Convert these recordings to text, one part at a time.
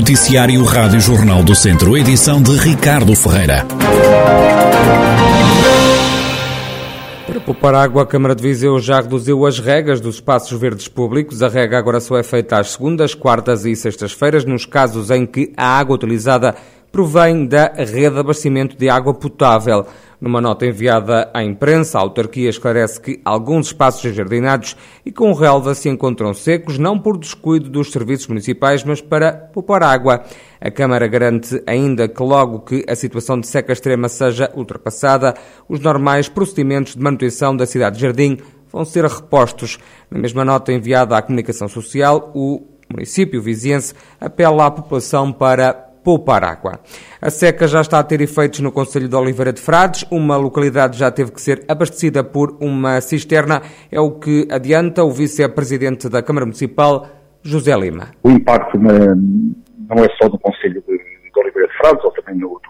Noticiário Rádio Jornal do Centro, edição de Ricardo Ferreira. Para poupar água, a Câmara de Viseu já reduziu as regras dos espaços verdes públicos. A regra agora só é feita às segundas, quartas e sextas-feiras, nos casos em que a água utilizada provém da rede de abastecimento de água potável. Numa nota enviada à imprensa, a autarquia esclarece que alguns espaços jardinados e com relva se encontram secos, não por descuido dos serviços municipais, mas para poupar água. A Câmara garante ainda que logo que a situação de seca extrema seja ultrapassada, os normais procedimentos de manutenção da cidade de Jardim vão ser repostos. Na mesma nota enviada à comunicação social, o município viziense apela à população para poupar água. A seca já está a ter efeitos no Conselho de Oliveira de Frades. Uma localidade já teve que ser abastecida por uma cisterna. É o que adianta o vice-presidente da Câmara Municipal, José Lima. O impacto na, não é só do Conselho de, de Oliveira de Frades, ou também no,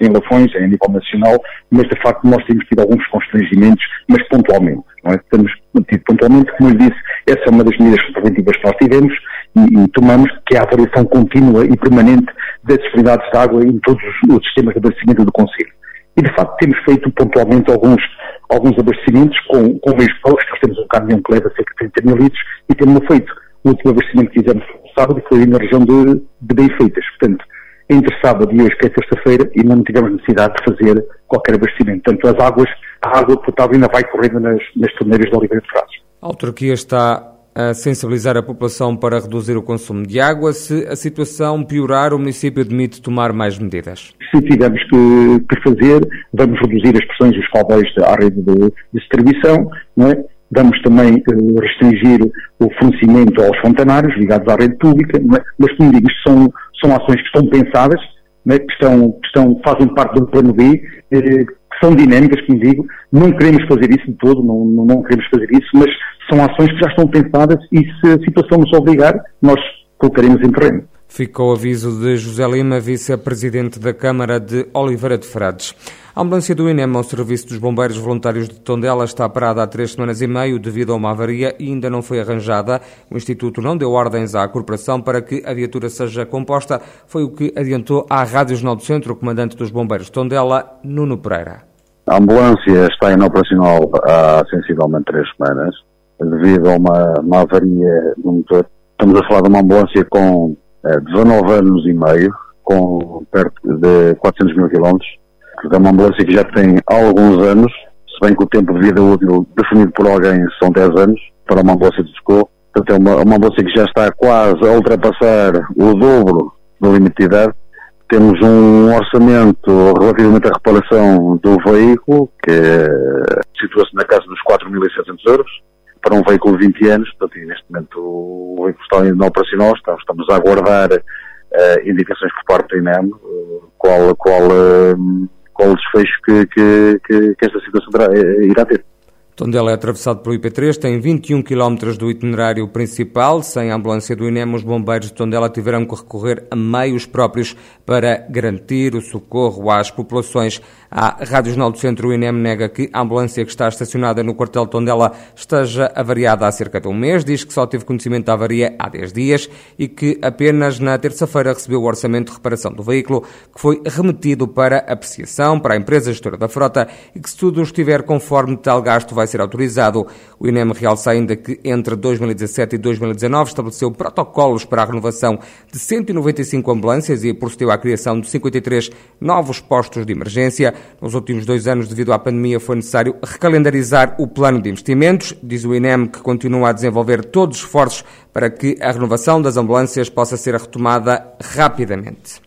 em Lafões, a nível nacional, mas de facto nós temos tido alguns constrangimentos, mas pontualmente. Não é? Temos tido pontualmente, como eu disse, essa é uma das medidas preventivas que nós tivemos e, e tomamos, que é a avaliação contínua e permanente das disponibilidades de água em todos os, os sistemas de abastecimento do Conselho. E, de facto, temos feito pontualmente alguns, alguns abastecimentos com, com meios próprios. Nós temos um caminhão que leva cerca de 30 mil litros e temos feito. O último abastecimento que fizemos sábado foi na região de, de Beifeitas. Portanto, entre sábado e hoje, que é sexta-feira, e não tivemos necessidade de fazer qualquer abastecimento. Portanto, as águas, a água potável ainda vai correndo nas, nas torneiras de Oliveira de Frades. A autarquia está a sensibilizar a população para reduzir o consumo de água. Se a situação piorar, o município admite tomar mais medidas. Se tivermos que, que fazer, vamos reduzir as pressões dos caudais à rede de, distribuição, não é? Vamos também uh, restringir o fornecimento aos fontanários ligados à rede pública, é? mas como digo, isto são, são ações que estão pensadas, é? que, estão, que estão, fazem parte do plano B, eh, que são dinâmicas, como digo, não queremos fazer isso de todo, não, não, não queremos fazer isso, mas são ações que já estão pensadas e se a situação nos obrigar, nós colocaremos em terreno. Ficou o aviso de José Lima, vice-presidente da Câmara de Oliveira de Frades. A ambulância do INEM ao serviço dos bombeiros voluntários de Tondela está parada há três semanas e meio devido a uma avaria e ainda não foi arranjada. O Instituto não deu ordens à corporação para que a viatura seja composta. Foi o que adiantou à Rádio Jornal do Centro o comandante dos bombeiros de Tondela, Nuno Pereira. A ambulância está inoperacional há sensivelmente três semanas devido a uma, uma avaria no motor. Estamos a falar de uma ambulância com eh, 19 anos e meio, com perto de 400 mil quilómetros. É uma ambulância que já tem alguns anos, se bem que o tempo de vida útil definido por alguém são 10 anos, para uma ambulância de socorro. Portanto, é uma, uma ambulância que já está quase a ultrapassar o dobro do limite de idade. Temos um orçamento relativamente à reparação do veículo, que situa-se na casa dos 4.600 euros para um veículo de 20 anos, portanto, neste momento o veículo está ainda operacional, estamos, estamos a aguardar uh, indicações por parte do INEM, uh, qual, qual, uh, qual o desfecho que, que, que, que esta situação terá, irá ter. Tondela é atravessado pelo IP3, tem 21 km do itinerário principal. Sem a ambulância do INEM, os bombeiros de Tondela tiveram que recorrer a meios próprios para garantir o socorro às populações. A Rádio Jornal do Centro, o INEM, nega que a ambulância que está estacionada no quartel de Tondela esteja avariada há cerca de um mês. Diz que só teve conhecimento da avaria há 10 dias e que apenas na terça-feira recebeu o orçamento de reparação do veículo, que foi remetido para apreciação para a empresa gestora da frota e que, se tudo estiver conforme tal gasto, vai ser autorizado. O INEM realça ainda que entre 2017 e 2019 estabeleceu protocolos para a renovação de 195 ambulâncias e procedeu à criação de 53 novos postos de emergência. Nos últimos dois anos, devido à pandemia, foi necessário recalendarizar o plano de investimentos. Diz o INEM que continua a desenvolver todos os esforços para que a renovação das ambulâncias possa ser retomada rapidamente.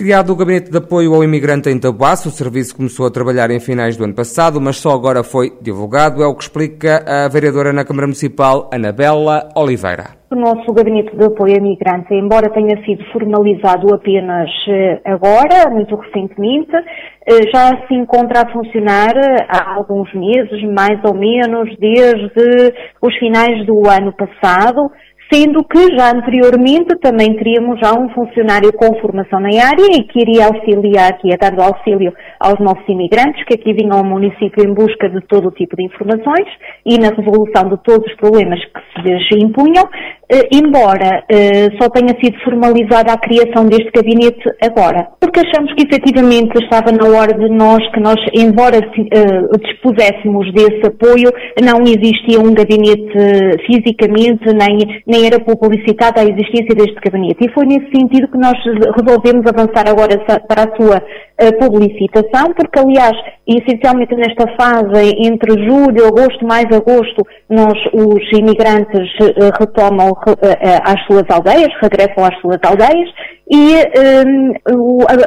Criado o Gabinete de Apoio ao Imigrante em Tabuaço, o serviço começou a trabalhar em finais do ano passado, mas só agora foi divulgado, é o que explica a vereadora na Câmara Municipal, Anabela Oliveira. O nosso Gabinete de Apoio a Imigrantes, embora tenha sido formalizado apenas eh, agora, muito recentemente, eh, já se encontra a funcionar há alguns meses, mais ou menos desde os finais do ano passado, sendo que já anteriormente também teríamos já um funcionário com formação na área e que iria auxiliar, que ia dando auxílio aos nossos imigrantes que aqui vinham ao município em busca de todo o tipo de informações e na resolução de todos os problemas que se lhes impunham. eh, embora eh, só tenha sido formalizada a criação deste gabinete agora, porque achamos que efetivamente estava na hora de nós, que nós, embora eh, dispuséssemos desse apoio, não existia um gabinete fisicamente, nem, nem era publicitada a existência deste gabinete. E foi nesse sentido que nós resolvemos avançar agora para a sua publicitação, porque aliás, essencialmente nesta fase, entre julho, agosto, mais agosto, nós, os imigrantes, retomam às suas aldeias, regressam às suas aldeias e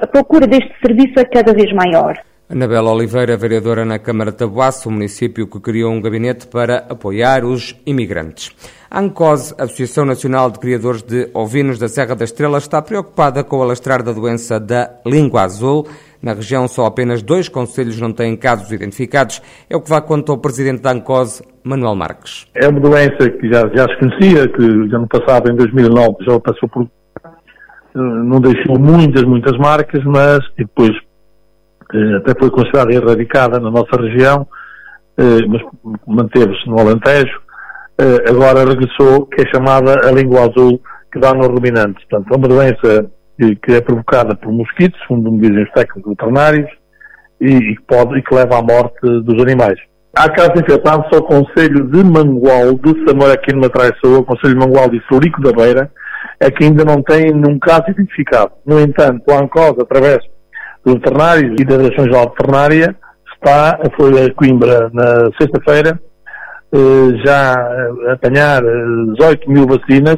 a procura deste serviço é cada vez maior. Anabela Oliveira, vereadora na Câmara de Tabuaço, o município que criou um gabinete para apoiar os imigrantes. A ANCOS, Associação Nacional de Criadores de Ovinos da Serra da Estrela, está preocupada com o alastrar da doença da língua azul. Na região, só apenas dois conselhos não têm casos identificados. É o que vai contar o presidente da ANCOS, Manuel Marques. É uma doença que já, já se conhecia, que já no passado, em 2009, já passou por. não deixou muitas, muitas marcas, mas depois eh, até foi considerada erradicada na nossa região, eh, mas manteve-se no Alentejo. Eh, agora regressou, que é chamada a língua azul, que dá nos ruminantes. Portanto, é uma doença que é provocada por mosquitos, segundo me dizem os técnicos veterinários, e, que pode, e que leva à morte dos animais. Há casos infectados só o Conselho de Mangual de Samora, aqui numa traiçoa, o Conselho de Mangual de Sorico da Beira, é que ainda não tem nenhum caso identificado. No entanto, o ANCOS, através dos veterinários e da Direção-Geral Veterinária, está, foi a Coimbra na sexta-feira, eh, já apanhar 18 eh, mil vacinas,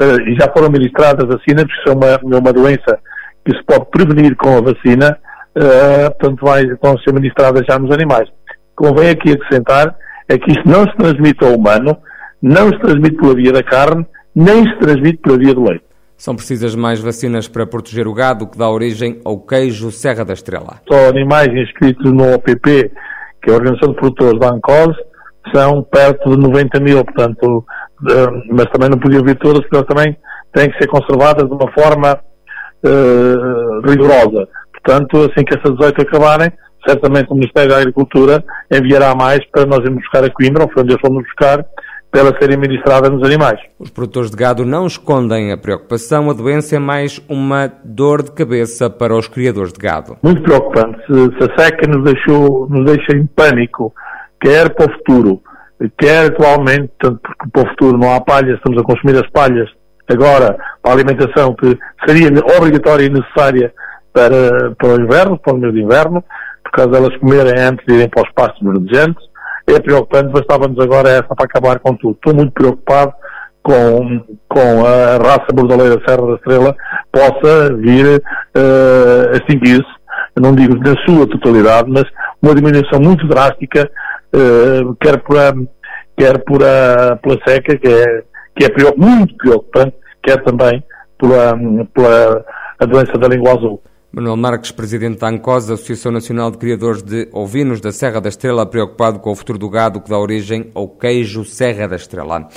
e já foram ministradas vacinas, porque isso é uma, uma doença que se pode prevenir com a vacina, uh, portanto vai, vão ser ministradas já nos animais convém aqui acrescentar é que isto não se transmite ao humano, não se transmite pela via da carne, nem se transmite pela via do leite. São precisas mais vacinas para proteger o gado que dá origem ao queijo Serra da Estrela. Só animais inscritos no OPP, que é a Organização de Produtores da ANCOS, são perto de 90 mil, portanto, eh, mas também não podiam vir todas, porque elas também têm que ser conservadas de uma forma uh, rigorosa. Portanto, assim que essas 18 acabarem, certamente o Ministério da Agricultura enviará mais para nós irmos buscar a Coimbra, ou foi onde fomos buscar, para ela ser administrada nos animais. Os produtores de gado não escondem a preocupação, a doença é mais uma dor de cabeça para os criadores de gado. Muito preocupante. Se, se a seca nos, deixou, nos deixa em pânico, quer para o futuro, quer atualmente, tanto porque para o futuro não há palhas, estamos a consumir as palhas agora para a alimentação que seria obrigatória e necessária para, para o inverno, para o mês de inverno, por causa delas comerem antes de irem para os pastos verdejantes. É preocupante, bastava-nos agora essa para acabar com tudo. Estou muito preocupado com, com a raça bordoleira Serra da Estrela possa vir uh, a extinguir-se, não digo na sua totalidade, mas uma diminuição muito drástica, uh, quer por a, quer por a, pela seca, que é, que é muito preocupante, quer também pela, pela a doença da língua azul. Manuel Marques, presidente da ANCOS, Associação Nacional de Criadores de Ovinos da Serra da Estrela, preocupado com o futuro do gado que dá origem ao queijo Serra da Estrela.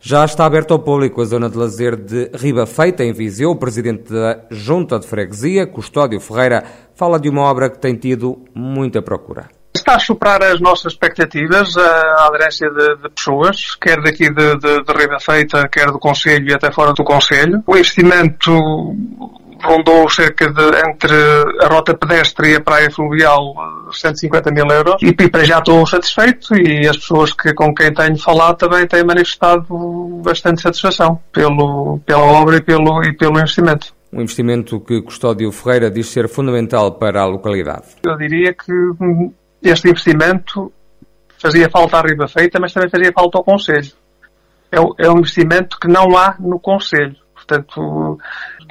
Já está aberto ao público a zona de lazer de Riba Feita, em Viseu. O presidente da Junta de Freguesia, Custódio Ferreira, fala de uma obra que tem tido muita procura. Está a superar as nossas expectativas, a aderência de, de pessoas, quer daqui de, de, de Riba Feita, quer do Conselho e até fora do Conselho. O investimento rondou cerca de, entre a rota pedestre e a praia fluvial, 150 mil euros. E, e para já estou satisfeito e as pessoas que, com quem tenho falado também têm manifestado bastante satisfação pelo, pela obra e pelo, e pelo investimento. Um investimento que Custódio Ferreira diz ser fundamental para a localidade. Eu diria que este investimento fazia falta à Riba Feita, mas também fazia falta ao Conselho. É, é um investimento que não há no Conselho. Portanto,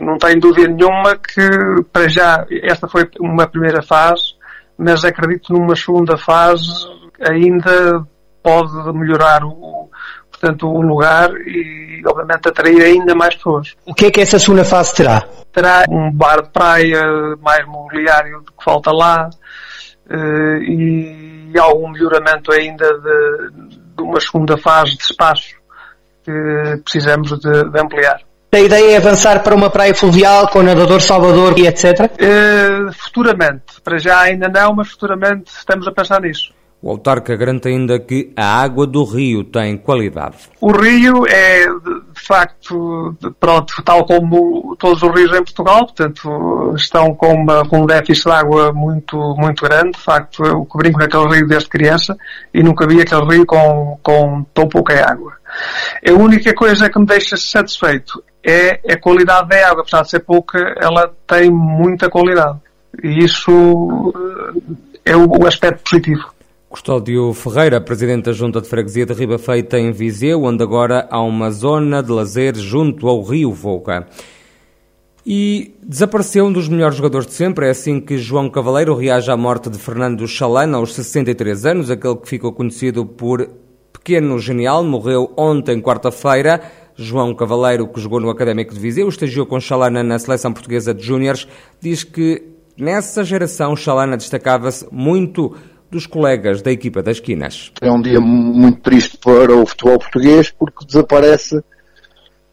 não tenho dúvida nenhuma que, para já, esta foi uma primeira fase, mas acredito numa segunda fase ainda pode melhorar o, portanto, o lugar e, obviamente, atrair ainda mais pessoas. O que é que essa segunda fase terá? Terá um bar de praia, mais mobiliário do que falta lá eh, e algum melhoramento ainda de, de uma segunda fase de espaço que precisamos de, de ampliar. A ideia é avançar para uma praia fluvial com nadador Salvador e etc? Uh, eh, futuramente. Para já ainda não, mas futuramente estamos a pensar nisso. O autarca garante ainda que a água do rio tem qualidade. O rio é, de de facto, pronto, tal como todos os rios em Portugal, portanto, estão com, uma, com um déficit de água muito, muito grande. De facto, eu que brinco naquele rio desde criança e nunca vi aquele rio com, com tão pouca água. A única coisa que me deixa satisfeito é a qualidade da água. Apesar de ser pouca, ela tem muita qualidade. E isso eh, é o aspecto positivo. Custódio Ferreira, presidente da Junta de Freguesia de Riba Feita em Viseu, onde agora há uma zona de lazer junto ao Rio Volga. E desapareceu um dos melhores jogadores de sempre, é assim que João Cavaleiro reage à morte de Fernando Chalana aos 63 anos, aquele que ficou conhecido por Pequeno Genial, morreu ontem, quarta-feira. João Cavaleiro, que jogou no Académico de Viseu, estagiou com Chalana na seleção portuguesa de júniores, diz que nessa geração Chalana destacava-se muito dos colegas da equipa das Quinas. É um dia muito triste para o futebol português porque desaparece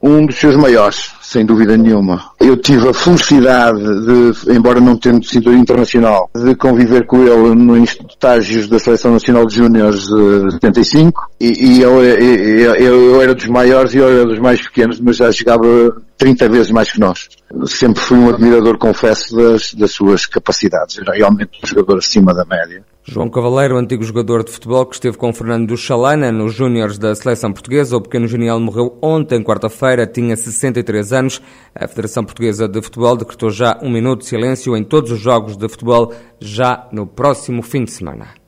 um dos seus maiores, sem dúvida nenhuma. Eu tive a felicidade de, embora não tendo sido internacional, de conviver com ele nos estágios da Seleção Nacional de Júniores de 75 e, e eu, eu, eu, era dos maiores e eu era dos mais pequenos, mas já jogava 30 vezes mais que nós. Sempre fui um admirador, confesso, das, das suas capacidades. Realmente um jogador acima da média. João Cavaleiro, antigo jogador de futebol que esteve com Fernando Chalana nos Júniores da seleção portuguesa. O pequeno genial morreu ontem, quarta-feira, tinha 63 anos. A Federação Portuguesa de Futebol decretou já um minuto de silêncio em todos os jogos de futebol já no próximo fim de semana.